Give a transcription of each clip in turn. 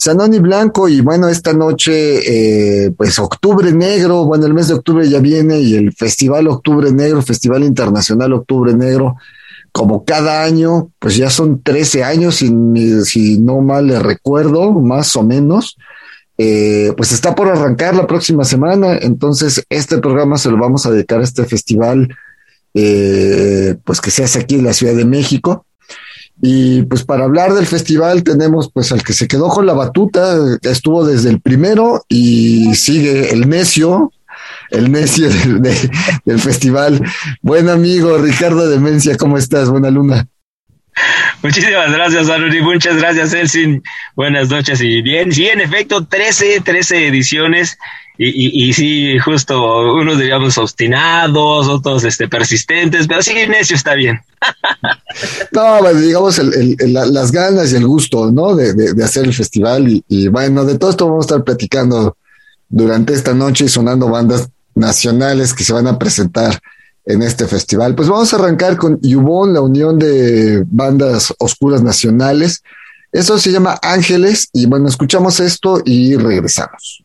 Sanoni Blanco y bueno, esta noche, eh, pues octubre negro, bueno, el mes de octubre ya viene y el Festival Octubre Negro, Festival Internacional Octubre Negro, como cada año, pues ya son 13 años, si, si no mal le recuerdo, más o menos. Eh, pues está por arrancar la próxima semana, entonces este programa se lo vamos a dedicar a este festival, eh, pues que se hace aquí en la Ciudad de México. Y pues para hablar del festival tenemos pues al que se quedó con la batuta, estuvo desde el primero y sigue el necio, el necio del festival. Buen amigo Ricardo Demencia, ¿cómo estás? Buena luna. Muchísimas gracias, Aruri. Muchas gracias, Elsin. Buenas noches y bien. Sí, en efecto, 13, 13 ediciones. Y, sí, justo unos diríamos obstinados, otros este, persistentes, pero sí, necio está bien. no, digamos el, el, las ganas y el gusto, ¿no? De, de, de hacer el festival y, y, bueno, de todo esto vamos a estar platicando durante esta noche y sonando bandas nacionales que se van a presentar en este festival. Pues vamos a arrancar con Yubon, la unión de bandas oscuras nacionales. Eso se llama Ángeles y bueno, escuchamos esto y regresamos.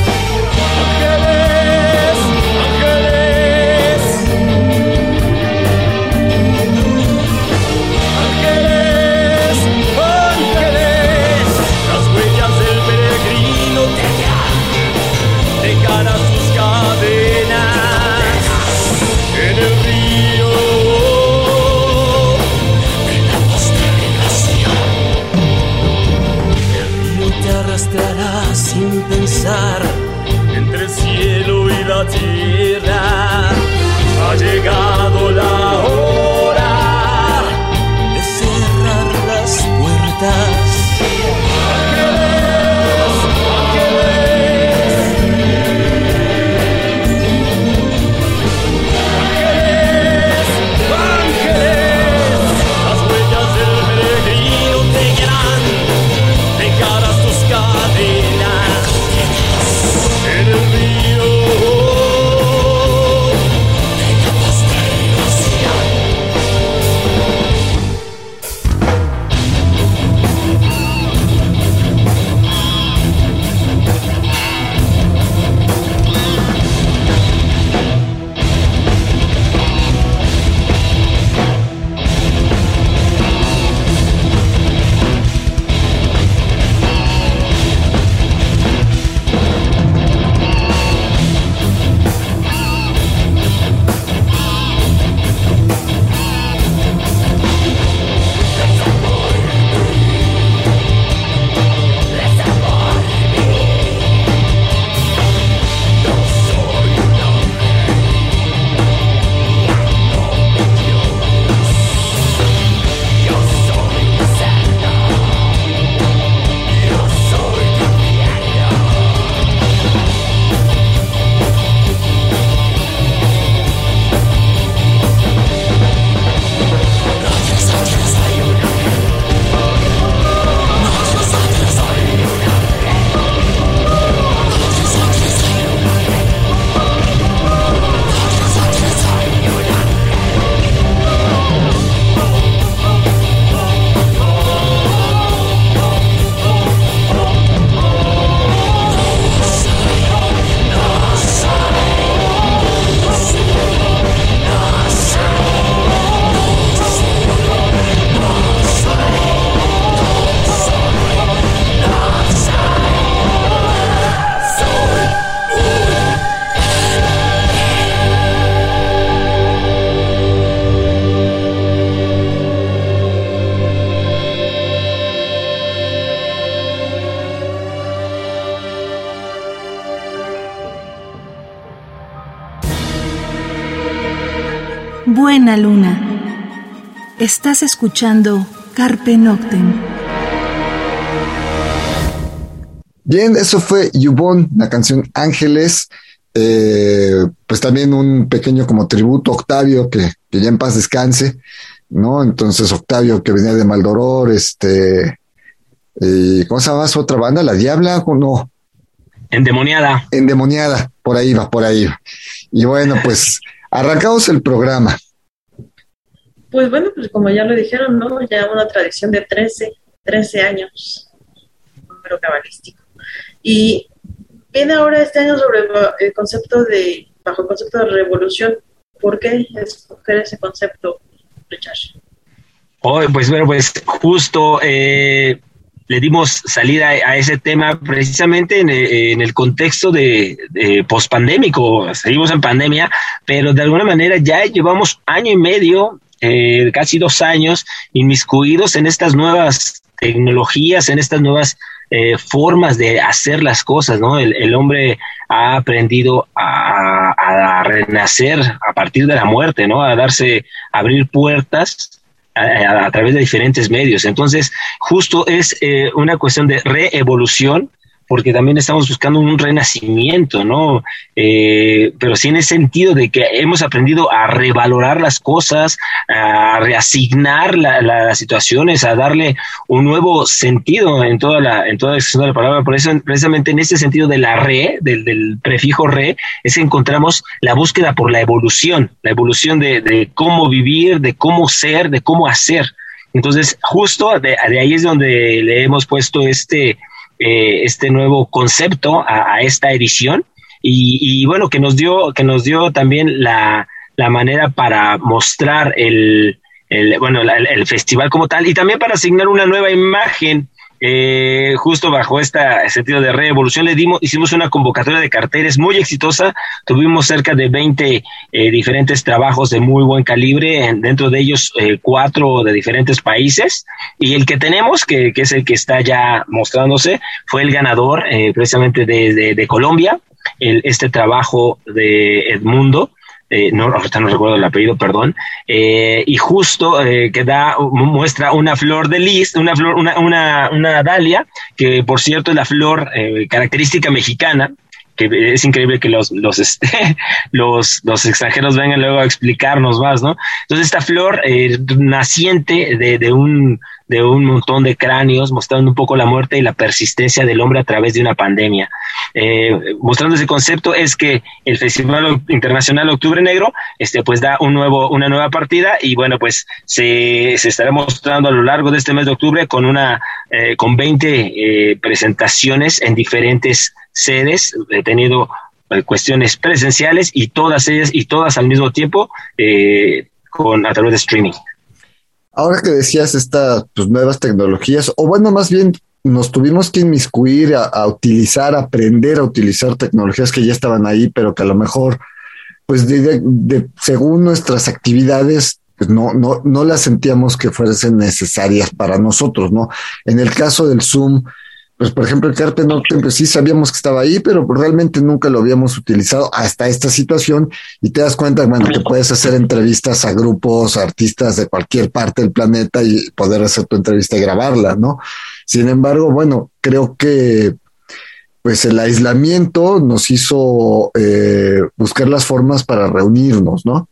luna. Estás escuchando Carpe Noctem. Bien, eso fue Yubon, la canción Ángeles. Eh, pues también un pequeño como tributo a Octavio, que, que, ya en paz descanse, ¿no? Entonces Octavio que venía de Maldoror, este, y ¿cómo se llama su otra banda? ¿La Diabla o no? Endemoniada. Endemoniada, por ahí va, por ahí va. Y bueno, pues arrancamos el programa. Pues bueno, pues como ya lo dijeron, ¿no? Ya una tradición de 13, 13 años, número cabalístico. Y viene ahora este año sobre el concepto de, bajo el concepto de revolución. ¿Por qué escoger ese concepto, Richard? Oh, pues bueno, pues justo eh, le dimos salida a, ese tema precisamente en, el contexto de, de pospandémico. Seguimos en pandemia, pero de alguna manera ya llevamos año y medio, eh, casi dos años, inmiscuidos en estas nuevas tecnologías, en estas nuevas eh, formas de hacer las cosas, ¿no? El, hombre ha aprendido a, renacer a partir de la muerte, ¿no? A darse, a abrir puertas a, través de diferentes medios. Entonces, justo es eh, una cuestión de reevolución porque también estamos buscando un renacimiento, ¿no? Eh, pero sí en el sentido de que hemos aprendido a revalorar las cosas, a reasignar las situaciones, a darle un nuevo sentido en toda la, en toda la la palabra. Por eso, precisamente en ese sentido de la re, del, prefijo re, es que encontramos la búsqueda por la evolución, la evolución de, cómo vivir, de cómo ser, de cómo hacer. Entonces, justo de, ahí es donde le hemos puesto este, eh, este nuevo concepto a, esta edición. Y, bueno, que nos dio, que nos dio también la, manera para mostrar el, bueno, el, festival como tal y también para asignar una nueva imagen eh, justo bajo este sentido de revolución le dimos, hicimos una convocatoria de carteles muy exitosa, tuvimos cerca de 20 eh, diferentes trabajos de muy buen calibre, dentro de ellos eh, cuatro de diferentes países, y el que tenemos, que, es el que está ya mostrándose, fue el ganador precisamente de, de, Colombia, el, este trabajo de Edmundo, eh, no, ahorita no recuerdo el apellido, perdón, eh, y justo eh, que da, muestra una flor de lis, una flor, una, una, una dalia, que por cierto es la flor característica mexicana, que es increíble que los, los, este, los, los extranjeros vengan luego a explicarnos más, ¿no? Entonces esta flor naciente de, de un de un montón de cráneos, mostrando un poco la muerte y la persistencia del hombre a través de una pandemia. Eh, mostrando ese concepto es que el Festival Internacional Octubre Negro, este, pues da un nuevo, una nueva partida y bueno, pues se, se estará mostrando a lo largo de este mes de octubre con una, eh, con 20 eh, presentaciones en diferentes sedes. He tenido cuestiones presenciales y todas ellas y todas al mismo tiempo con a través de streaming. Ahora que decías estas pues, nuevas tecnologías, o bueno, más bien nos tuvimos que inmiscuir a, utilizar, aprender a utilizar tecnologías que ya estaban ahí, pero que a lo mejor, pues de, según nuestras actividades, pues no, no, no las sentíamos que fuesen necesarias para nosotros, ¿no? En el caso del Zoom, pues por ejemplo el Carpe Noctem, pues sí sabíamos que estaba ahí, pero realmente nunca lo habíamos utilizado hasta esta situación y te das cuenta, bueno, que puedes hacer entrevistas a grupos, artistas de cualquier parte del planeta y poder hacer tu entrevista y grabarla, ¿no? Sin embargo, bueno, creo que pues el aislamiento nos hizo eh, buscar las formas para reunirnos, ¿no?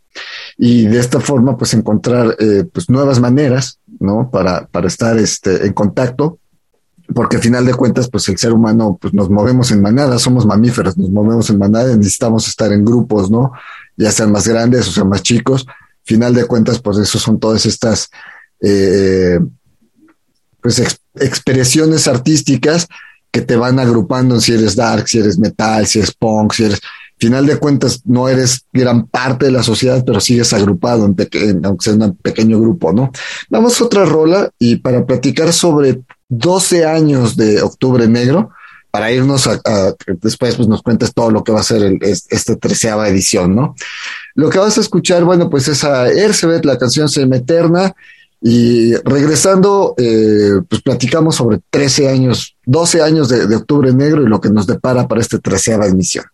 Y de esta forma, pues encontrar eh, pues nuevas maneras, ¿no? Para, para estar este, en contacto porque al final de cuentas, pues el ser humano, pues nos movemos en manada, somos mamíferos, nos movemos en manada y necesitamos estar en grupos, ¿no? Ya sean más grandes o sean más chicos. Final de cuentas, pues eso son todas estas, eh, pues expresiones artísticas que te van agrupando si eres dark, si eres metal, si eres punk, si eres, final de cuentas no eres gran parte de la sociedad, pero sigues agrupado, aunque sea un pequeño grupo, ¿no? Vamos a otra rola y para platicar sobre 12 años de Octubre Negro para irnos a, después pues nos cuentes todo lo que va a ser esta treceava edición, ¿no? Lo que vas a escuchar, bueno, pues es a Ercebet, la canción Seme Eterna, y regresando, eh, pues platicamos sobre 13 años, 12 años de, de Octubre Negro y lo que nos depara para esta treceava emisión.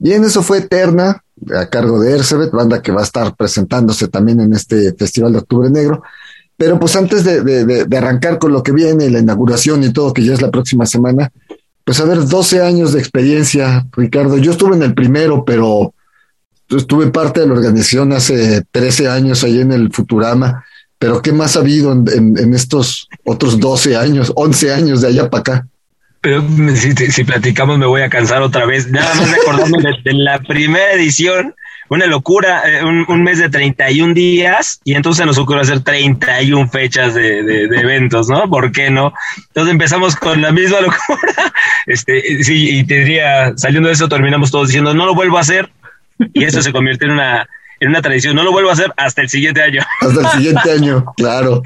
Bien, eso fue Eterna, a cargo de Ercebet, banda que va a estar presentándose también en este Festival de Octubre Negro. Pero pues antes de, de, arrancar con lo que viene, la inauguración y todo, que ya es la próxima semana, pues a ver, 12 años de experiencia, Ricardo. Yo estuve en el primero, pero estuve parte de la organización hace 13 años ahí en el Futurama. Pero ¿qué más ha habido en, estos otros 12 años, 11 años de allá para acá? Pero si, platicamos me voy a cansar otra vez. Nada más de acordarme de, la primera edición, una locura, eh, un, mes de 31 días y entonces nos ocurrió hacer 31 fechas de, de, eventos, ¿no? ¿Por qué no? Entonces empezamos con la misma locura. Este, sí, y te diría, saliendo de eso terminamos todos diciendo, no lo vuelvo a hacer. Y eso se convierte en una, en una tradición. No lo vuelvo a hacer hasta el siguiente año. Hasta el siguiente año, claro.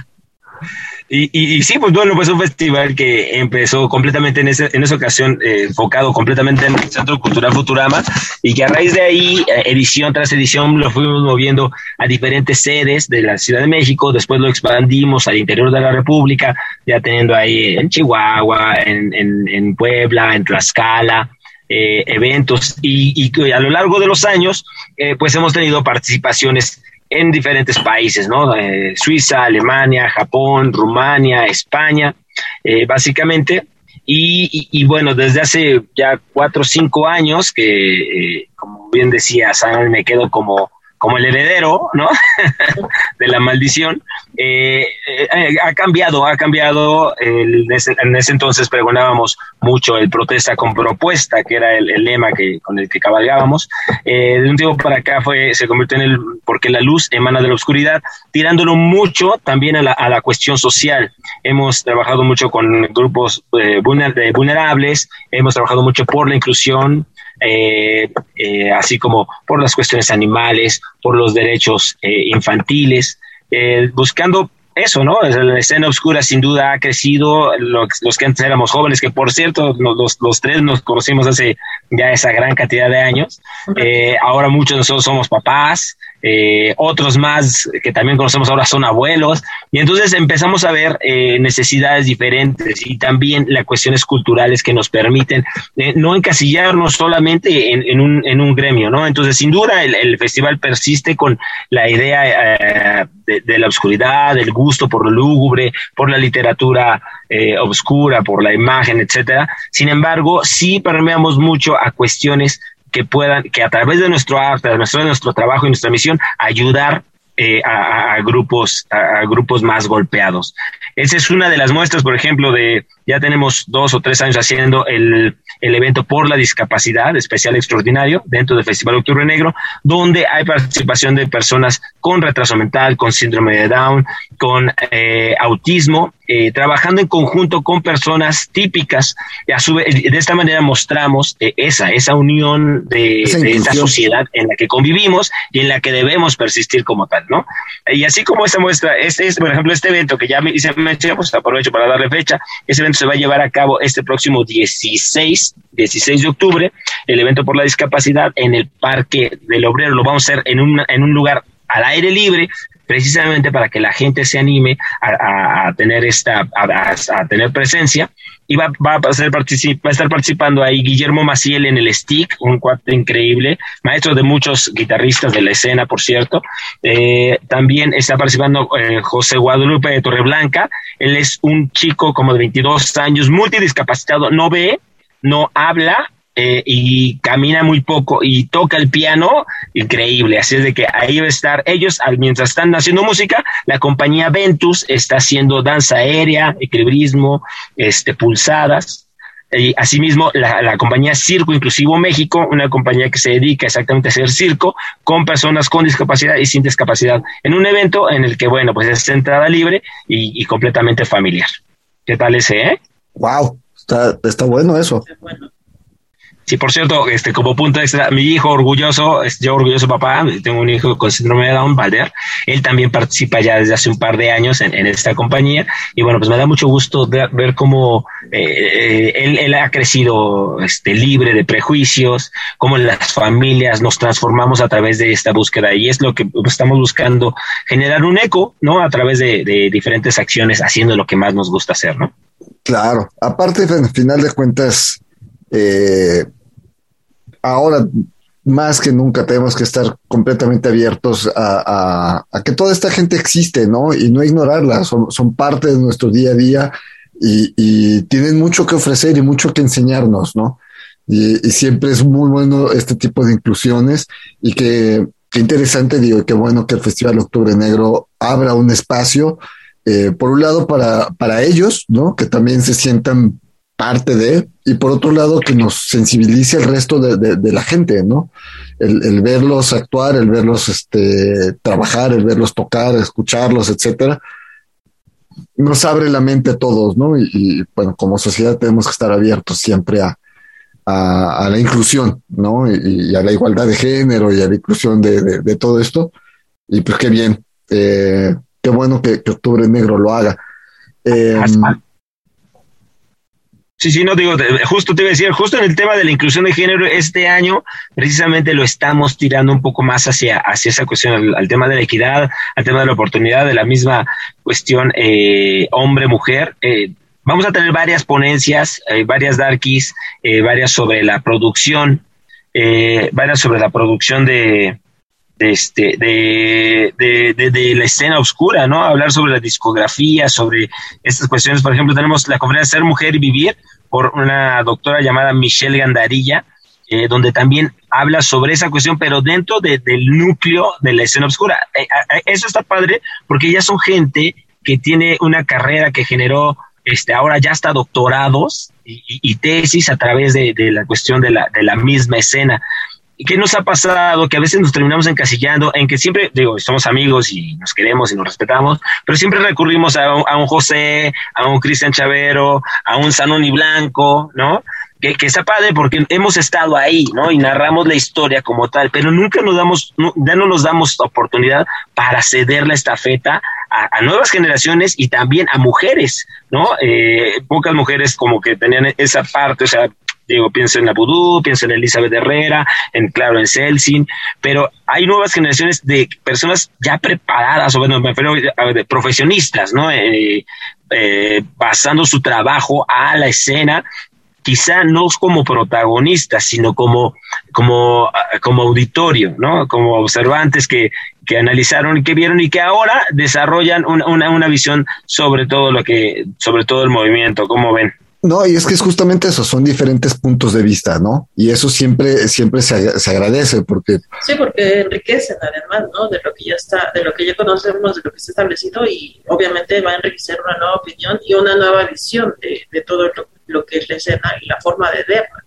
Y, y, sí, pues bueno, pues un festival que empezó completamente en, ese, en esa ocasión, eh, enfocado completamente en el Centro Cultural Futurama, y que a raíz de ahí, eh, edición tras edición, lo fuimos moviendo a diferentes sedes de la Ciudad de México, después lo expandimos al interior de la República, ya teniendo ahí en Chihuahua, en, en, en Puebla, en Tlaxcala, eh, eventos, y, y, a lo largo de los años, eh, pues hemos tenido participaciones en diferentes países, ¿no? Eh, Suiza, Alemania, Japón, Rumania, España, eh, básicamente. Y, bueno, desde hace ya cuatro o cinco años que, eh, como bien decía Sam, me quedo como como el heredero, ¿no? de la maldición, eh, eh, ha cambiado, ha cambiado. en, ese, entonces pregonábamos mucho el protesta con propuesta, que era el, lema que, con el que cabalgábamos. Eh, de un tiempo para acá fue, se convirtió en el, porque la luz emana de la oscuridad, tirándolo mucho también a la, a la cuestión social. Hemos trabajado mucho con grupos vulnerables, hemos trabajado mucho por la inclusión, eh, eh, así como por las cuestiones animales, por los derechos eh, infantiles, buscando eso, ¿no? La escena oscura sin duda ha crecido, los, que antes éramos jóvenes, que por cierto, los, los tres nos conocimos hace ya esa gran cantidad de años, ahora muchos de nosotros somos papás, eh, otros más que también conocemos ahora son abuelos, y entonces empezamos a ver eh, necesidades diferentes y también las cuestiones culturales que nos permiten eh, no encasillarnos solamente en, un, en, un, gremio, ¿no? Entonces, sin duda, el, festival persiste con la idea de, la oscuridad, del gusto por lo lúgubre, por la literatura oscura, por la imagen, etcétera. Sin embargo, sí permeamos mucho a cuestiones que puedan, que a través de nuestro arte, de nuestro, de nuestro trabajo y nuestra misión, ayudar eh, a, grupos a, grupos más golpeados. Esa es una de las muestras, por ejemplo, de ya tenemos dos o tres años haciendo el, el evento por la discapacidad especial extraordinario dentro del Festival Octubre Negro, donde hay participación de personas con retraso mental, con síndrome de Down, con eh, autismo, eh, trabajando en conjunto con personas típicas. Y a su vez, de esta manera mostramos eh, esa, esa unión de, esta sociedad en la que convivimos y en la que debemos persistir como tal, ¿no? Y así como esta muestra, este es, por ejemplo, este evento que ya me hice mención, pues aprovecho para darle fecha, ese evento se va a llevar a cabo este próximo 16, 16 de octubre, el evento por la discapacidad en el Parque del Obrero, lo vamos a hacer en un, en un lugar al aire libre, precisamente para que la gente se anime a, tener esta, a, tener presencia. Y va, va, a ser va a estar participando ahí Guillermo Maciel en el stick, un cuate increíble, maestro de muchos guitarristas de la escena, por cierto. Eh, también está participando eh, José Guadalupe de Torreblanca. Él es un chico como de 22 años, multidiscapacitado, no ve, no habla, eh, y camina muy poco y toca el piano, increíble. Así es de que ahí va a estar ellos, mientras están haciendo música, la compañía Ventus está haciendo danza aérea, equilibrismo, este, pulsadas. Y asimismo, la, la, compañía Circo Inclusivo México, una compañía que se dedica exactamente a hacer circo con personas con discapacidad y sin discapacidad, en un evento en el que, bueno, pues es entrada libre y, completamente familiar. ¿Qué tal ese, eh? Wow, está, está bueno eso. Bueno. Sí, por cierto, este, como punto extra, mi hijo orgulloso, yo orgulloso papá, tengo un hijo con síndrome de Down, Valder, él también participa ya desde hace un par de años en, esta compañía y bueno, pues me da mucho gusto ver, cómo eh, él, él, ha crecido este, libre de prejuicios, cómo las familias nos transformamos a través de esta búsqueda y es lo que estamos buscando, generar un eco, ¿no? A través de, de diferentes acciones, haciendo lo que más nos gusta hacer, ¿no? Claro, aparte, al final de cuentas, eh, ahora más que nunca tenemos que estar completamente abiertos a, que toda esta gente existe, ¿no? Y no ignorarla, son, parte de nuestro día a día y, tienen mucho que ofrecer y mucho que enseñarnos, ¿no? Y, siempre es muy bueno este tipo de inclusiones y que, interesante, digo, qué bueno que el Festival Octubre Negro abra un espacio eh, por un lado para, para ellos, ¿no? Que también se sientan parte de, y por otro lado que nos sensibilice el resto de, la gente, ¿no? El, verlos actuar, el verlos este, trabajar, el verlos tocar, escucharlos, etcétera, nos abre la mente a todos, ¿no? Y, bueno, como sociedad tenemos que estar abiertos siempre a, a, la inclusión, ¿no? Y, a la igualdad de género y a la inclusión de, todo esto. Y pues qué bien. Eh, qué bueno que, Octubre Negro lo haga. Sí, sí, no digo, justo te iba a decir, justo en el tema de la inclusión de género, este año precisamente lo estamos tirando un poco más hacia, hacia esa cuestión, al, tema de la equidad, al tema de la oportunidad, de la misma cuestión eh, hombre-mujer. Eh, vamos a tener varias ponencias, eh, varias darkies, varias sobre la producción, varias sobre la producción de, de, este, de, de, de, la escena oscura, ¿no? Hablar sobre la discografía, sobre estas cuestiones. Por ejemplo, tenemos la conferencia Ser Mujer y Vivir por una doctora llamada Michelle Gandarilla, eh, donde también habla sobre esa cuestión, pero dentro del núcleo de la escena oscura. Eh, eso está padre porque ya son gente que tiene una carrera que generó este, ahora ya hasta doctorados y, y, tesis a través de, de, la cuestión de la, de la misma escena. ¿Y qué nos ha pasado? Que a veces nos terminamos encasillando en que siempre, digo, somos amigos y nos queremos y nos respetamos, pero siempre recurrimos a, un, José, a un Cristian Chavero, a un Sanoni Blanco, ¿no? Que, que está padre porque hemos estado ahí, ¿no? Y narramos la historia como tal, pero nunca nos damos, ya no nos damos oportunidad para ceder la estafeta a, nuevas generaciones y también a mujeres, ¿no? Eh, pocas mujeres como que tenían esa parte, o sea, Digo, pienso en la Vudú, pienso en Elizabeth Herrera, en claro, en Celsin, pero hay nuevas generaciones de personas ya preparadas, o bueno, me refiero de profesionistas, ¿no? Eh, eh, pasando su trabajo a la escena, quizá no como protagonistas, sino como, como, como auditorio, ¿no? Como observantes que, que analizaron que vieron y que ahora desarrollan una, una, una visión sobre todo lo que, sobre todo el movimiento, ¿cómo ven? No, y es que es justamente eso, son diferentes puntos de vista, ¿no? Y eso siempre, siempre se, se, agradece porque... Sí, porque enriquecen además, ¿no? De lo que ya está, de lo que ya conocemos, de lo que está establecido y obviamente va a enriquecer una nueva opinión y una nueva visión de, de todo lo, lo, que es la escena y la forma de verla.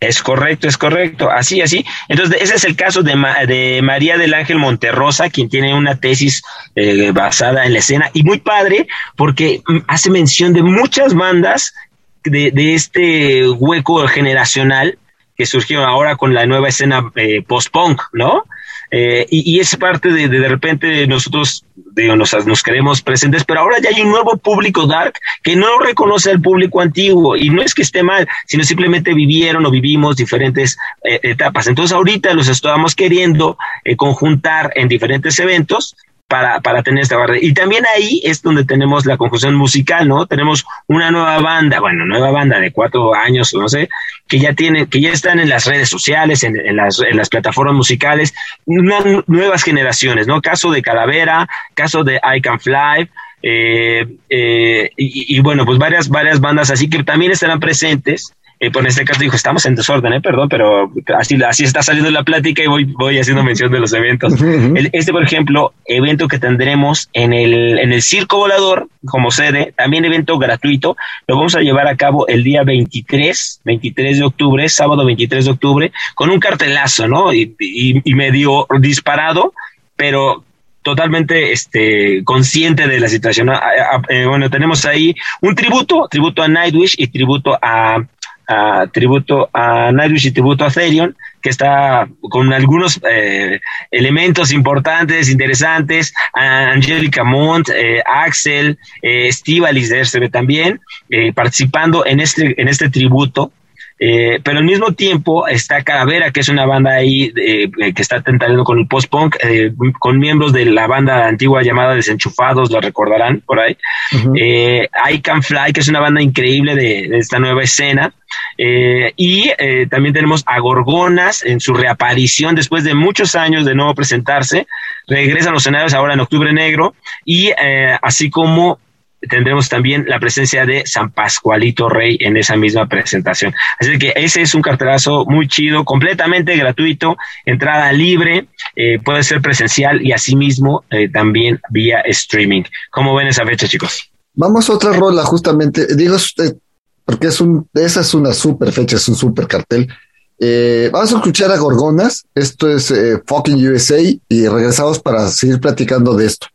Es correcto, es correcto, así, así. Entonces, ese es el caso de, de María del Ángel Monterrosa, quien tiene una tesis eh, basada en la escena y muy padre porque hace mención de muchas bandas de, de este hueco generacional que surgió ahora con la nueva escena eh, post-punk, ¿no? Eh, y, es parte de, de, de repente nosotros digo, nos, nos queremos presentes, pero ahora ya hay un nuevo público dark que no reconoce al público antiguo y no es que esté mal, sino simplemente vivieron o vivimos diferentes eh, etapas. Entonces ahorita los estamos queriendo eh, conjuntar en diferentes eventos para, para tener esta barra. Y también ahí es donde tenemos la confusión musical, ¿no? Tenemos una nueva banda, bueno, nueva banda de cuatro años, no sé, que ya tienen, que ya están en las redes sociales, en, en, las, en las plataformas musicales, nuevas generaciones, ¿no? Caso de Calavera, caso de I Can Fly, eh, eh, y, y, bueno, pues varias, varias bandas así que también estarán presentes eh, en este caso dijo, estamos en desorden, ¿eh? perdón, pero así, así está saliendo la plática y voy, voy haciendo mención de los eventos. este, por ejemplo, evento que tendremos en el, en el Circo Volador como sede, también evento gratuito, lo vamos a llevar a cabo el día 23, 23 de octubre, sábado 23 de octubre, con un cartelazo, ¿no? Y, y, medio disparado, pero totalmente este, consciente de la situación. Eh, bueno, tenemos ahí un tributo, tributo a Nightwish y tributo a tributo a Narius y tributo a Therion, que está con algunos eh, elementos importantes, interesantes, a Angelica Mont, eh, Axel, eh, Steve Alice también, eh, participando en este, en este tributo. Eh, pero al mismo tiempo está Calavera, que es una banda ahí eh, que está tentando con el post-punk, eh, con miembros de la banda antigua llamada Desenchufados, lo recordarán por ahí. I Can Fly, que es una banda increíble de, de esta nueva escena. y también tenemos a Gorgonas en su reaparición después de muchos años de no presentarse. Regresan los escenarios ahora en Octubre Negro y así como tendremos también la presencia de San Pascualito Rey en esa misma presentación. Así que ese es un cartelazo muy chido, completamente gratuito, entrada libre, eh, puede ser presencial y asimismo eh, también vía streaming. ¿Cómo ven esa fecha, chicos? Vamos a otra rola, justamente, digo, usted, porque es un, esa es una super fecha, es un super cartel. Eh, vamos a escuchar a Gorgonas, esto es Fucking USA y regresamos para seguir platicando de esto.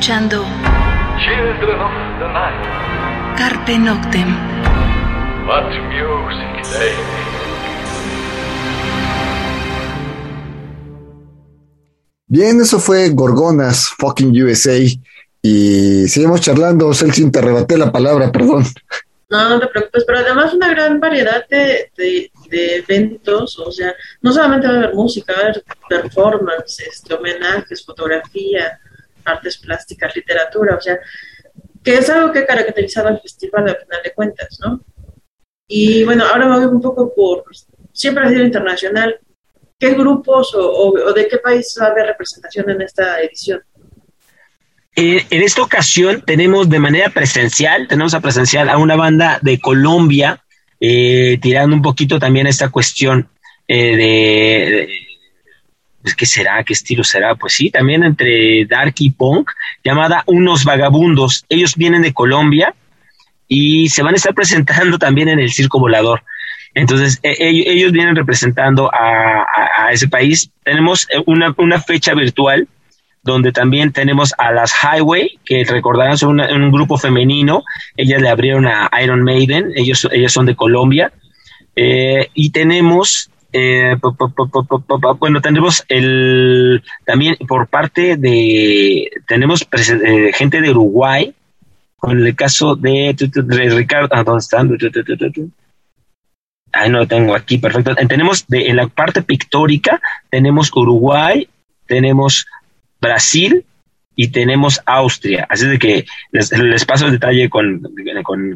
Escuchando Carpe Noctem. Bien, eso fue Gorgonas, fucking USA. Y seguimos charlando. Celsin, te arrebaté la palabra, perdón. No, no te preocupes, pero además una gran variedad de, de, eventos, o sea, no solamente va a haber música, va a haber performances, homenajes, fotografía, artes plásticas, literatura, o sea, que es algo que caracterizaba al festival al final de cuentas, ¿no? Y bueno, ahora voy un poco por, siempre ha sido internacional, ¿qué grupos o, de qué país va a haber representación en esta edición? En esta ocasión tenemos de manera presencial, tenemos a presencial a una banda de Colombia, eh, tirando un poquito también esta cuestión eh, de pues, ¿qué será? ¿Qué estilo será? Pues sí, también entre dark y punk, llamada Unos Vagabundos. Ellos vienen de Colombia y se van a estar presentando también en el Circo Volador. Entonces, e, e, ellos vienen representando a, ese país. Tenemos eh, una, una, fecha virtual donde también tenemos a las Highway, que recordarán son un grupo femenino. Ellas le abrieron a Iron Maiden, ellos, ellos son de Colombia. Eh, y tenemos eh, bueno, tenemos el también por parte de tenemos eh, gente de Uruguay con el caso de, Ricardo, ah, ¿dónde están? Ahí no lo tengo aquí, perfecto. Tenemos de, en la parte pictórica, tenemos Uruguay, tenemos Brasil y tenemos Austria. Así de que les, paso el detalle con,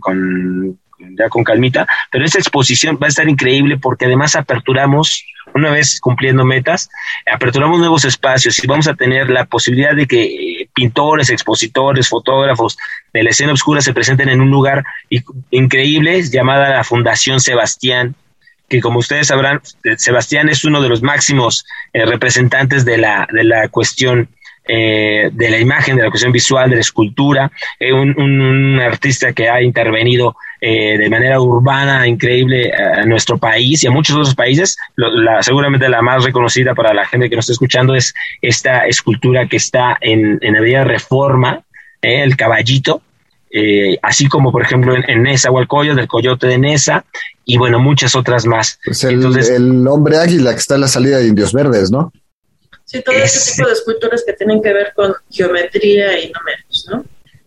con ya con calmita, pero esta exposición va a estar increíble porque además aperturamos, una vez cumpliendo metas, aperturamos nuevos espacios y vamos a tener la posibilidad de que eh, pintores, expositores, fotógrafos de la escena oscura se presenten en un lugar increíble llamada la Fundación Sebastián, que como ustedes sabrán, eh, Sebastián es uno de los máximos eh, representantes de la, de la cuestión eh, de la imagen, de la cuestión visual, de la escultura, eh, un, artista que ha intervenido eh, de manera urbana increíble a nuestro país y a muchos otros países. seguramente la más reconocida para la gente que nos está escuchando es esta escultura que está en, en la vía Reforma, el caballito, así como por ejemplo en, Nesa o del Coyote de Nesa, y bueno, muchas otras más. Pues el, el hombre águila que está en la salida de Indios Verdes, ¿no? Sí, todo ese tipo de esculturas que tienen que ver con geometría y no menos, ¿no?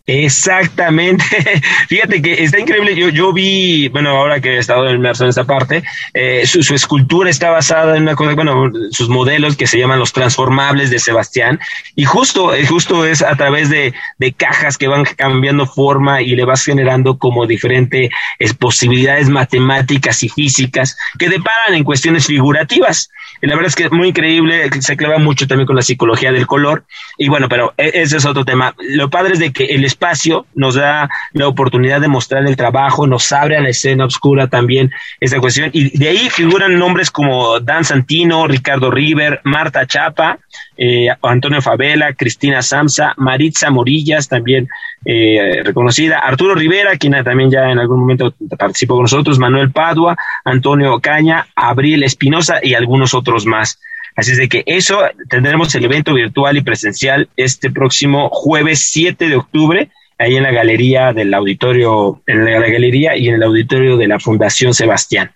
Exactamente. Fíjate que está increíble. Yo, yo vi, bueno, ahora que he estado inmerso en esta parte, eh, su, su, escultura está basada en una cosa, bueno, sus modelos que se llaman los transformables de Sebastián. Y justo, eh, justo es a través de, de cajas que van cambiando forma y le vas generando como diferentes posibilidades matemáticas y físicas que deparan en cuestiones figurativas. Y la verdad es que es muy increíble, se clava mucho también con la psicología del color. Y bueno, pero e, ese es otro tema. Lo padre es de que el espacio nos da la oportunidad de mostrar el trabajo, nos abre a la escena oscura también esa cuestión. Y de ahí figuran nombres como Dan Santino, Ricardo River, Marta Chapa, eh, Antonio Favela, Cristina Samsa, Maritza Morillas, también eh, reconocida, Arturo Rivera, quien también ya en algún momento participó con nosotros, Manuel Padua, Antonio Caña, Abril Espinosa y algunos otros más. Así es de que eso tendremos el evento virtual y presencial este próximo jueves 7 de octubre, ahí en la galería del auditorio, en la galería y en el auditorio de la Fundación Sebastián.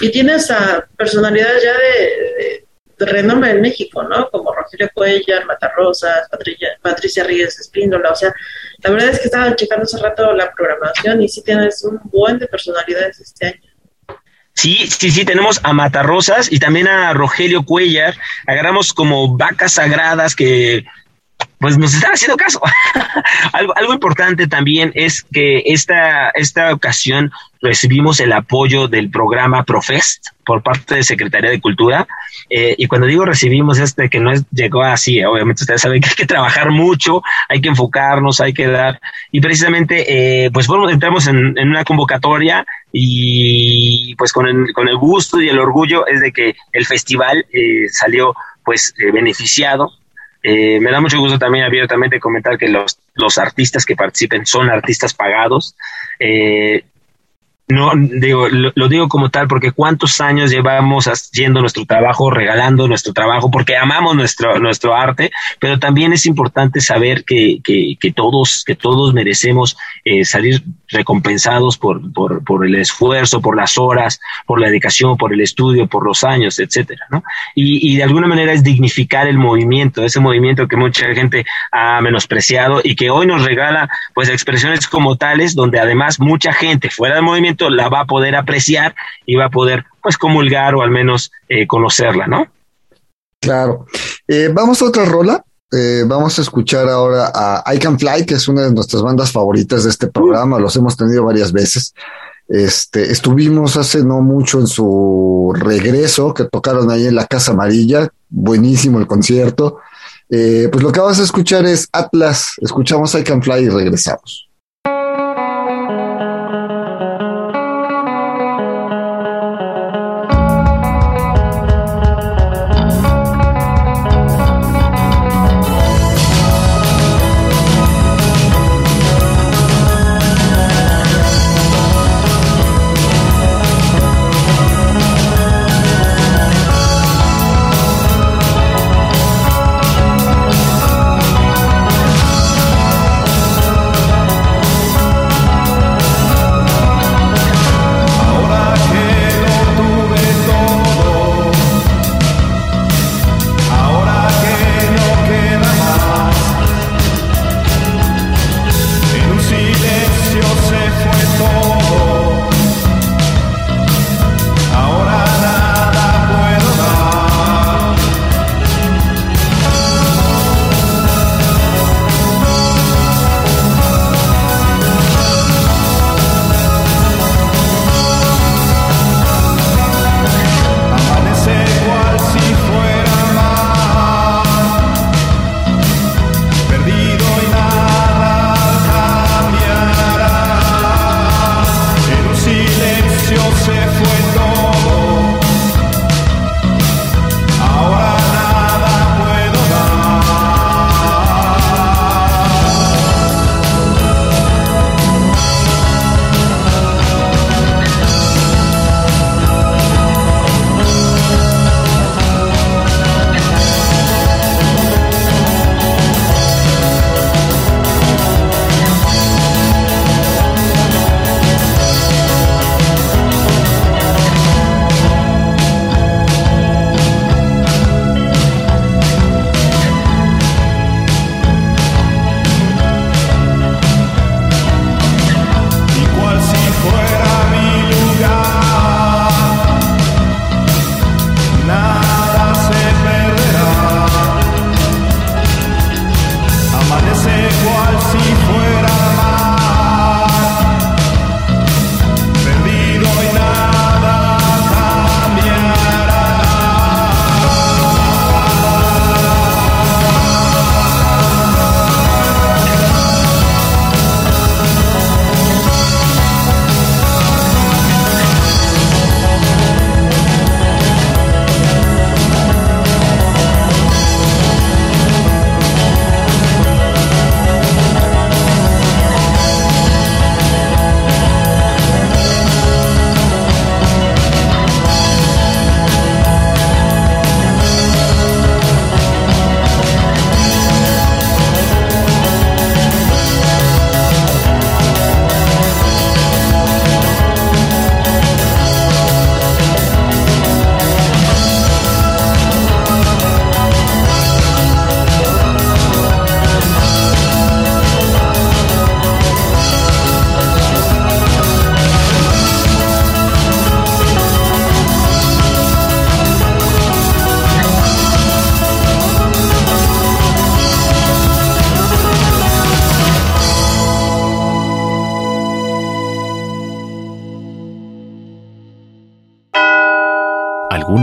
Y tienes a personalidades ya de, renombre en México, ¿no? Como Rogelio Cuellar, Matarrosas, Patricia, Patricia Ríos Espíndola, o sea, la verdad es que estaba checando hace rato la programación y sí tienes un buen de personalidades este año. Sí, sí, sí, tenemos a Matarrosas y también a Rogelio Cuellar. Agarramos como vacas sagradas que pues nos están haciendo caso. algo, algo importante también es que esta, esta ocasión recibimos el apoyo del programa Profest por parte de Secretaría de Cultura. Eh, y cuando digo recibimos, este que no llegó así, obviamente ustedes saben que hay que trabajar mucho, hay que enfocarnos, hay que dar. Y precisamente, eh, pues bueno, entramos en, en, una convocatoria y pues con el, con el gusto y el orgullo es de que el festival eh, salió pues eh, beneficiado eh, me da mucho gusto también abiertamente comentar que los, los artistas que participen son artistas pagados. Eh, no digo lo, digo como tal porque cuántos años llevamos haciendo nuestro trabajo regalando nuestro trabajo porque amamos nuestro nuestro arte pero también es importante saber que, que, que todos que todos merecemos eh, salir recompensados por, por, por el esfuerzo por las horas por la dedicación por el estudio por los años etcétera ¿no? y, y de alguna manera es dignificar el movimiento ese movimiento que mucha gente ha menospreciado y que hoy nos regala pues expresiones como tales donde además mucha gente fuera del movimiento la va a poder apreciar y va a poder pues comulgar o al menos eh, conocerla, ¿no? Claro. Eh, vamos a otra rola. Eh, vamos a escuchar ahora a I Can Fly, que es una de nuestras bandas favoritas de este programa. Los hemos tenido varias veces. Este, estuvimos hace no mucho en su regreso, que tocaron ahí en la Casa Amarilla. Buenísimo el concierto. pues lo que vamos a escuchar es Atlas. Escuchamos I Can Fly y regresamos.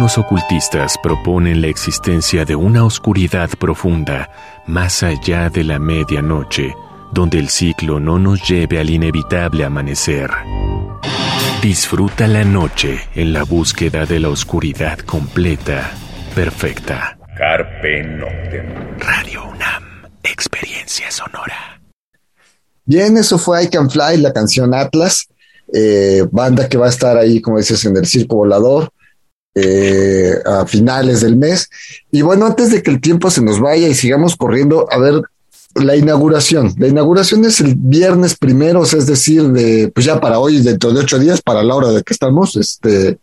Los ocultistas proponen la existencia de una oscuridad profunda más allá de la medianoche, donde el ciclo no nos lleve al inevitable amanecer. Disfruta la noche en la búsqueda de la oscuridad completa, perfecta. Carpe Noctem. Radio UNAM, experiencia sonora. Bien, eso fue I Can Fly, la canción Atlas, eh, banda que va a estar ahí, como dices, en el Circo Volador eh, a finales del mes. Y bueno, antes de que el tiempo se nos vaya y sigamos corriendo, a ver, la inauguración. La inauguración es el viernes primero, es decir, de, pues ya para hoy, dentro de ocho días, para la hora de que estamos, este,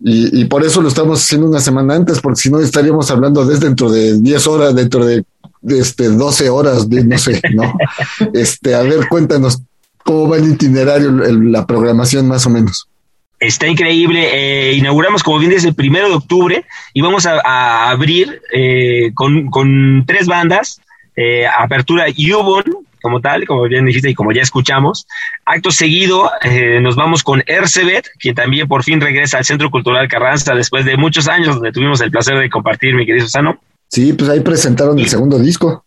y, por eso lo estamos haciendo una semana antes, porque si no estaríamos hablando desde dentro de diez horas, dentro de, este, 12 horas, de, no sé, ¿no? Este, a ver, cuéntanos cómo va el itinerario, la programación más o menos. Está increíble. Eh, inauguramos, como bien dice, el primero de octubre y vamos a, abrir eh, con, tres bandas. Eh, apertura Yubon, como tal, como bien dijiste y como ya escuchamos. Acto seguido, nos vamos con Ercebet, quien también por fin regresa al Centro Cultural Carranza después de muchos años donde tuvimos el placer de compartir, mi querido Susano. Sí, pues ahí presentaron el segundo disco.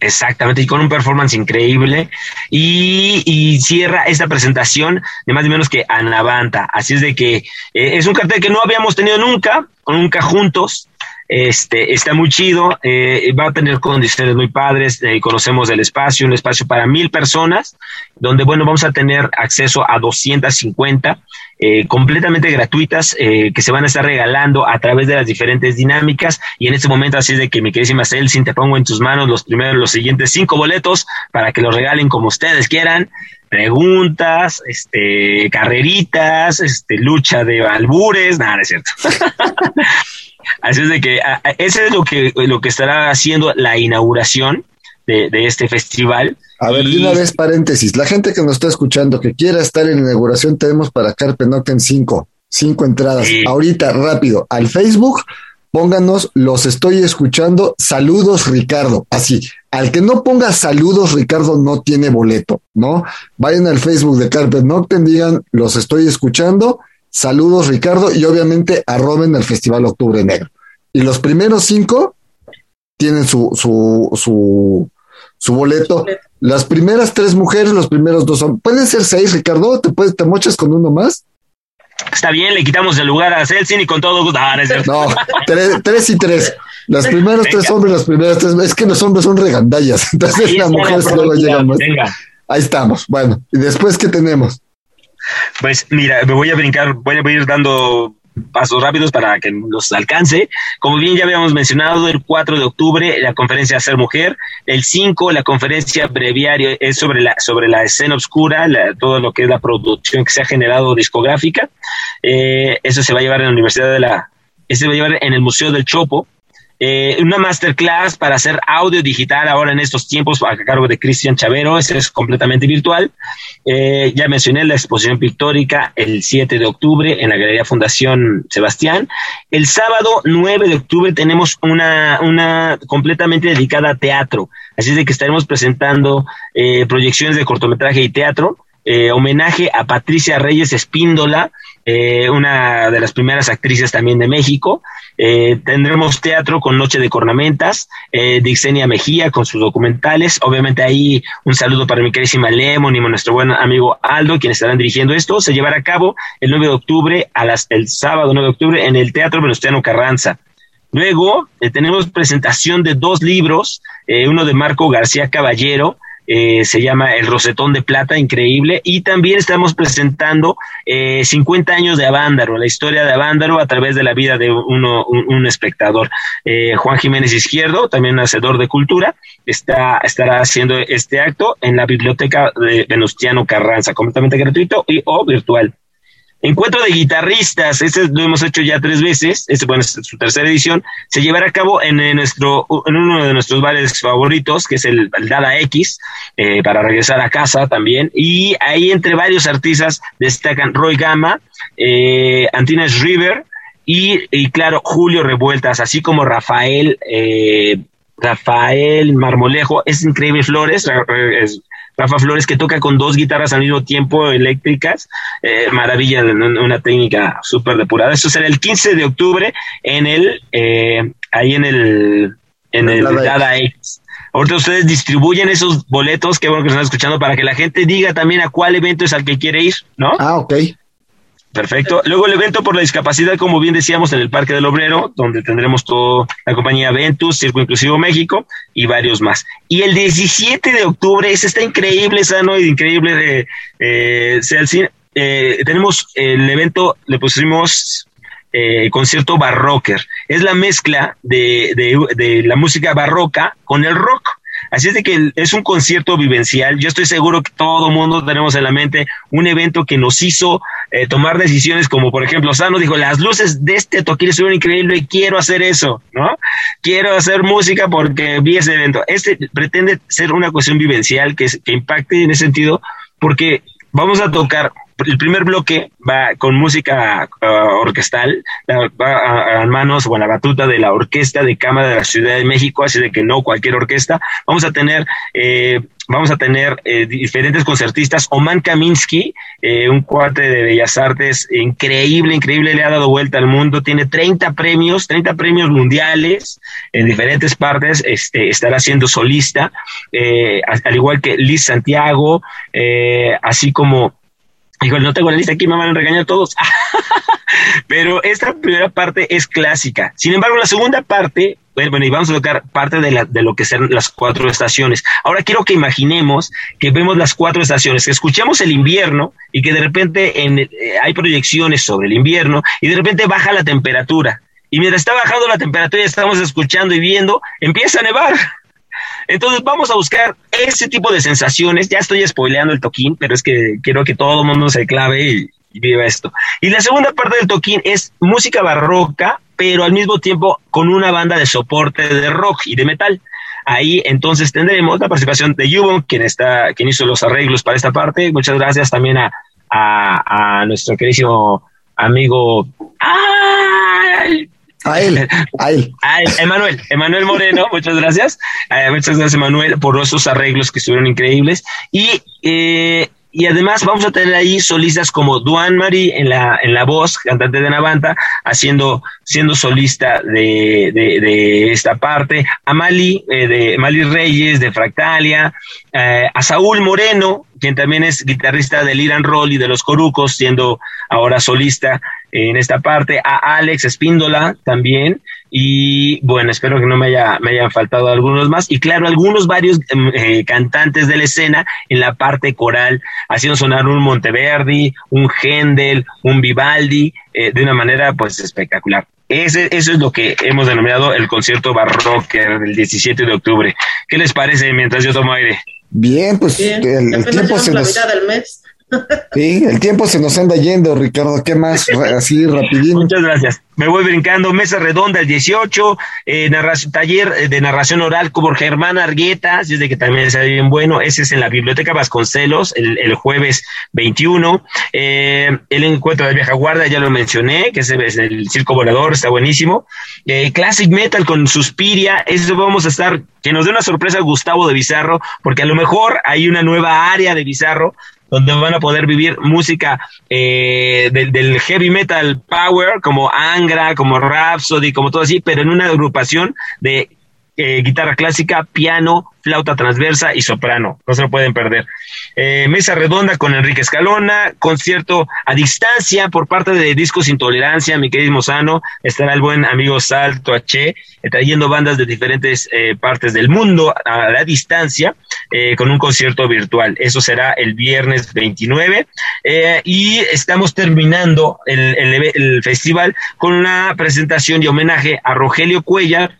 Exactamente, y con un performance increíble. Y, cierra esta presentación de más ni menos que Anavanta. Así es de que eh, es un cartel que no habíamos tenido nunca, nunca juntos. Este, está muy chido, eh, va a tener condiciones muy padres, eh, conocemos el espacio, un espacio para mil personas, donde, bueno, vamos a tener acceso a 250 eh, completamente gratuitas que se van a estar regalando a través de las diferentes dinámicas. Y en este momento, así es de que mi queridísima Celsin, te pongo en tus manos los primeros, los siguientes cinco boletos para que los regalen como ustedes quieran preguntas, este, carreritas, este, lucha de albures, nada, es cierto. Así es de que ese es lo que, lo que estará haciendo la inauguración de, este festival. A ver, de una vez paréntesis, la gente que nos está escuchando, que quiera estar en la inauguración, tenemos para Carpe Noctem cinco, cinco entradas. Ahorita, rápido, al Facebook, pónganos, los estoy escuchando, saludos Ricardo, así. Al que no ponga saludos Ricardo no tiene boleto, ¿no? Vayan al Facebook de Carpe Noctem, digan, los estoy escuchando, Saludos, Ricardo, y obviamente arroben el Festival Octubre Negro. Y los primeros cinco tienen su, su, su, su boleto. Las primeras tres mujeres, los primeros dos son. Pueden ser seis, Ricardo. ¿Te, puedes, te mochas con uno más? Está bien, le quitamos el lugar a Celsin y con todo gusto. Ah, no, tres, y tres. Los primeros tres hombres, los primeros tres. Es que los hombres son regandallas. Entonces las mujeres luego llegan más. Ahí estamos. Bueno, ¿y después qué tenemos? Pues mira, me voy a brincar, voy a ir dando pasos rápidos para que nos alcance. Como bien ya habíamos mencionado, el 4 de octubre la conferencia Ser Mujer, el 5 la conferencia breviario es sobre la, sobre la escena oscura, todo lo que es la producción que se ha generado discográfica. Eh, eso se va a llevar en la Universidad de la, se va a llevar en el Museo del Chopo. Eh, una masterclass para hacer audio digital ahora en estos tiempos a cargo de Cristian Chavero, ese es completamente virtual. Eh, ya mencioné la exposición pictórica el 7 de octubre en la Galería Fundación Sebastián. El sábado 9 de octubre tenemos una, una completamente dedicada a teatro, así es de que estaremos presentando eh, proyecciones de cortometraje y teatro. Eh, homenaje a Patricia Reyes Espíndola, eh, una de las primeras actrices también de México. Eh, tendremos teatro con Noche de Cornamentas, eh, Dixenia Mejía con sus documentales. Obviamente ahí un saludo para mi querísima Lemon y nuestro buen amigo Aldo, quienes estarán dirigiendo esto. Se llevará a cabo el 9 de octubre, a las, el sábado 9 de octubre, en el Teatro Venustiano Carranza. Luego tenemos presentación de dos libros, uno de Marco García Caballero, eh, se llama El Rosetón de Plata, increíble. Y también estamos presentando eh, 50 años de Avándaro, la historia de Avándaro a través de la vida de uno, un, espectador. Eh, Juan Jiménez Izquierdo, también hacedor de cultura, está, estará haciendo este acto en la biblioteca de Venustiano Carranza, completamente gratuito y o virtual. Encuentro de guitarristas, este lo hemos hecho ya tres veces, este bueno, es su tercera edición, se llevará a cabo en, nuestro, en uno de nuestros bares favoritos, que es el, Dada X, eh, para regresar a casa también, y ahí entre varios artistas destacan Roy Gama, eh, Antines River, y, y, claro, Julio Revueltas, así como Rafael, eh, Rafael Marmolejo, es increíble Flores, es, Rafa Flores, que toca con dos guitarras al mismo tiempo eléctricas. Eh, maravilla, una técnica súper depurada. Eso será el 15 de octubre en el, eh, ahí en el, en el Dada X. Ahorita ustedes distribuyen esos boletos, qué bueno que están escuchando, para que la gente diga también a cuál evento es al que quiere ir, ¿no? Ah, ok. Perfecto. Luego el evento por la discapacidad, como bien decíamos, en el Parque del Obrero, donde tendremos toda la compañía Ventus, Circo Inclusivo México y varios más. Y el 17 de octubre, ese está increíble, sano y increíble de eh, eh, tenemos el evento, le pusimos eh, concierto barrocker. Es la mezcla de, de la música barroca con el rock. Así es de que es un concierto vivencial. Yo estoy seguro que todo mundo tenemos en la mente un evento que nos hizo eh, tomar decisiones como, por ejemplo, Sano dijo, las luces de este toquín estuvieron increíbles y quiero hacer eso, ¿no? Quiero hacer música porque vi ese evento. Este pretende ser una cuestión vivencial que impacte en ese sentido porque vamos a tocar el primer bloque va con música uh, orquestal, va a, manos o a la batuta de la Orquesta de Cámara de la Ciudad de México, así de que no cualquier orquesta. Vamos a tener eh, vamos a tener eh, diferentes concertistas. Oman Kaminsky, eh, un cuate de Bellas Artes increíble, increíble, le ha dado vuelta al mundo. Tiene 30 premios, 30 premios mundiales en diferentes partes. Este, estará siendo solista, al igual que Liz Santiago, así como Híjole, no tengo la lista aquí, me van a regañar todos. Pero esta primera parte es clásica. Sin embargo, la segunda parte, bueno, y vamos a tocar parte de, la, de lo que serán las cuatro estaciones. Ahora quiero que imaginemos que vemos las cuatro estaciones, que escuchamos el invierno y que de repente en, eh, hay proyecciones sobre el invierno y de repente baja la temperatura. Y mientras está bajando la temperatura y estamos escuchando y viendo, empieza a nevar. Entonces vamos a buscar ese tipo de sensaciones. Ya estoy spoileando el toquín, pero es que quiero que todo el mundo se clave y, viva esto. Y la segunda parte del toquín es música barroca, pero al mismo tiempo con una banda de soporte de rock y de metal. Ahí entonces tendremos la participación de Yubon, quien está, quien hizo los arreglos para esta parte. Muchas gracias también a, a, nuestro queridísimo amigo. ¡Ay! A él, a él. A Emanuel, Emanuel Moreno, muchas gracias. Eh, muchas gracias, Emanuel, por esos arreglos que estuvieron increíbles. Y, eh, y además vamos a tener ahí solistas como Duan Marie en la, en la voz, cantante de Navanta, haciendo, siendo solista de, de, esta parte, a Mali, eh, de Mali Reyes, de Fractalia, a Saúl Moreno, quien también es guitarrista del Iran Roll y de los Corucos, siendo ahora solista en esta parte, a Alex Espíndola también, y bueno, espero que no me haya, me hayan faltado algunos más, y claro, algunos varios em, eh, cantantes de la escena en la parte coral, haciendo sonar un Monteverdi, un Händel, un Vivaldi, eh, de una manera pues espectacular. Ese, eso es lo que hemos denominado el concierto barroco del 17 de octubre. ¿Qué les parece mientras yo tomo aire? Bien, pues el, tiempo se nos... del mes. Sí, el tiempo se nos anda yendo, Ricardo. ¿Qué más? Así rapidín. Muchas gracias. Me voy brincando. Mesa redonda el 18, eh, taller eh, de narración oral con Germán Argueta, desde que también está bien bueno. Ese es en la Biblioteca Vasconcelos, el, jueves 21. Eh, el encuentro de vieja guarda, ya lo mencioné, que es el Circo Volador, está buenísimo. Eh, Classic Metal con Suspiria, eso vamos a estar, que nos dé una sorpresa Gustavo de Bizarro, porque a lo mejor hay una nueva área de Bizarro donde van a poder vivir música eh, del, heavy metal power, como Angra, como Rhapsody, como todo así, pero en una agrupación de eh, guitarra clásica, piano, flauta transversa y soprano. No se lo pueden perder. Eh, mesa redonda con Enrique Escalona, concierto a distancia por parte de Discos Intolerancia, mi querido Mozano. Estará el buen amigo Salto H, eh, trayendo bandas de diferentes eh, partes del mundo a la distancia con un concierto virtual. Eso será el viernes 29. y estamos terminando el, el festival con una presentación y homenaje a Rogelio Cuellar,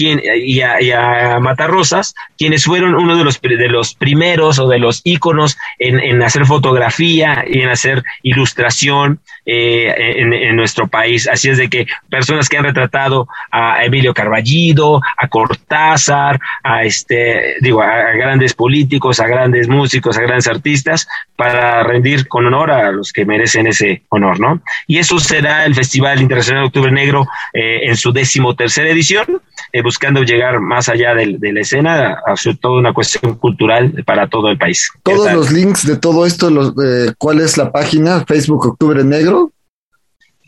y, a, y, Matarrosas, quienes fueron uno de los, de los primeros o de los íconos en, en hacer fotografía y en hacer ilustración eh, en, nuestro país. Así es de que personas que han retratado a Emilio Carballido, a Cortázar, a este, digo, a grandes políticos, a grandes músicos, a grandes artistas, para rendir con honor a los que merecen ese honor, ¿no? Y eso será el Festival Internacional de Octubre Negro eh, en su décimo tercera edición. Eh, buscando llegar más allá de, la escena, ser toda una cuestión cultural para todo el país. Todos los links de todo esto, los, eh, ¿cuál es la página? Facebook Octubre Negro.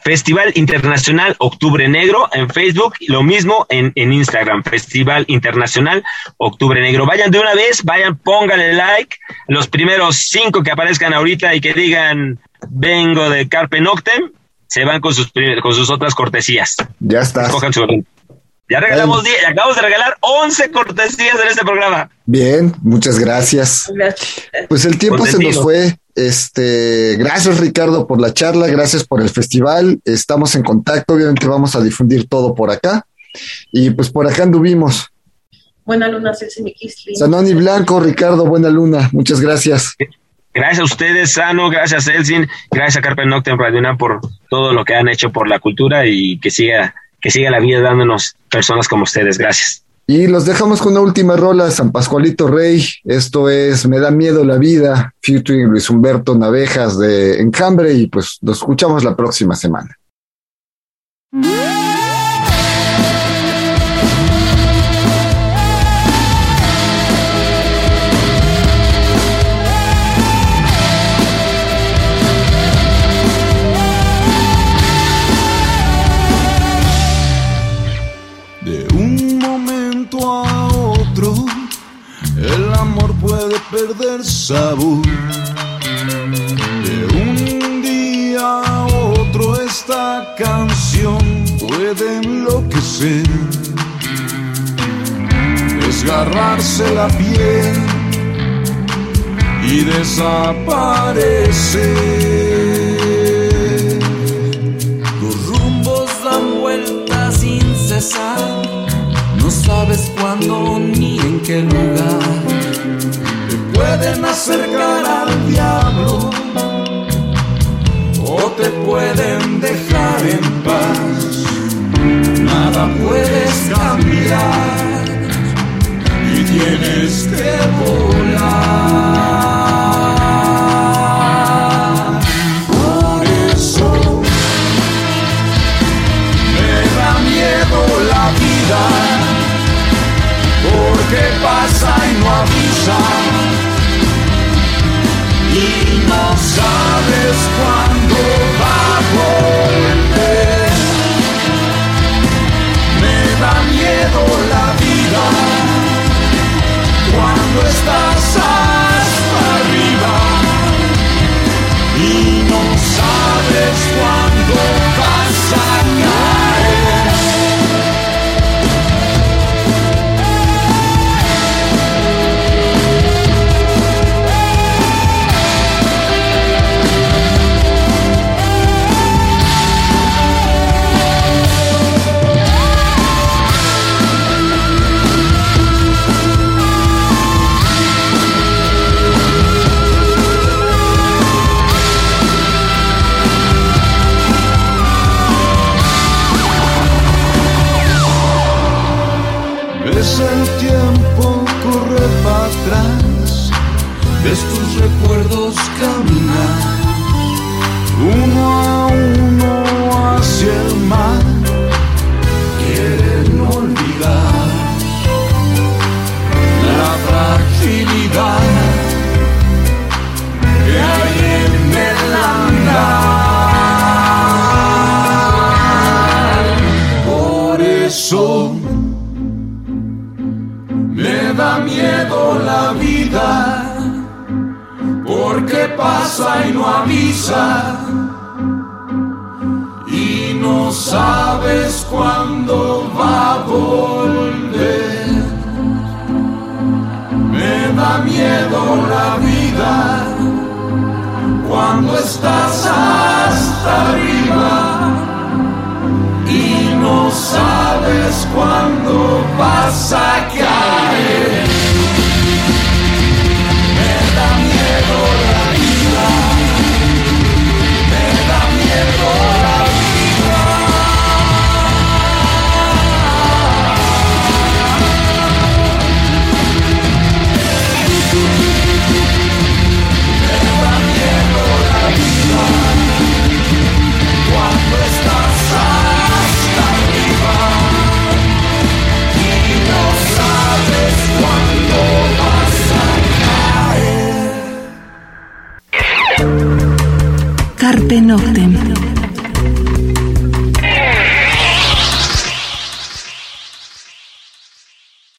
Festival Internacional Octubre Negro en Facebook, lo mismo en, en, Instagram, Festival Internacional Octubre Negro. Vayan de una vez, vayan, pónganle like, los primeros cinco que aparezcan ahorita y que digan vengo de Carpe Noctem, se van con sus, con sus otras cortesías. Ya está. Ya regalamos 10, acabamos de regalar 11 cortesías en este programa. Bien, muchas gracias. Pues el tiempo se nos fue. Este, gracias Ricardo por la charla, gracias por el festival. Estamos en contacto, obviamente vamos a difundir todo por acá. Y pues por acá anduvimos. Buena luna, Celsi Miquistli. Sanoni Blanco, Ricardo, buena luna, muchas gracias. Gracias a ustedes, Sano, gracias Elsin, gracias a Carpe Noctem Radio por todo lo que han hecho por la cultura y que siga, que siga la vida dándonos personas como ustedes. Gracias. Y los dejamos con una última rola, San Pascualito Rey. Esto es Me da miedo la vida, featuring Luis Humberto Navejas de Enjambre y pues nos escuchamos la próxima semana. Perder sabor. De un día a otro esta canción puede enloquecer, desgarrarse la piel y desaparecer. Tus recuerdos caminar, uno a uno hacia el mar, quieren olvidar la fragilidad y no avisa, y no sabes cuándo va a volver. Me da miedo la vida, cuando estás hasta arriba y no sabes cuándo vas a caer. Me da miedo Carpe Noctem.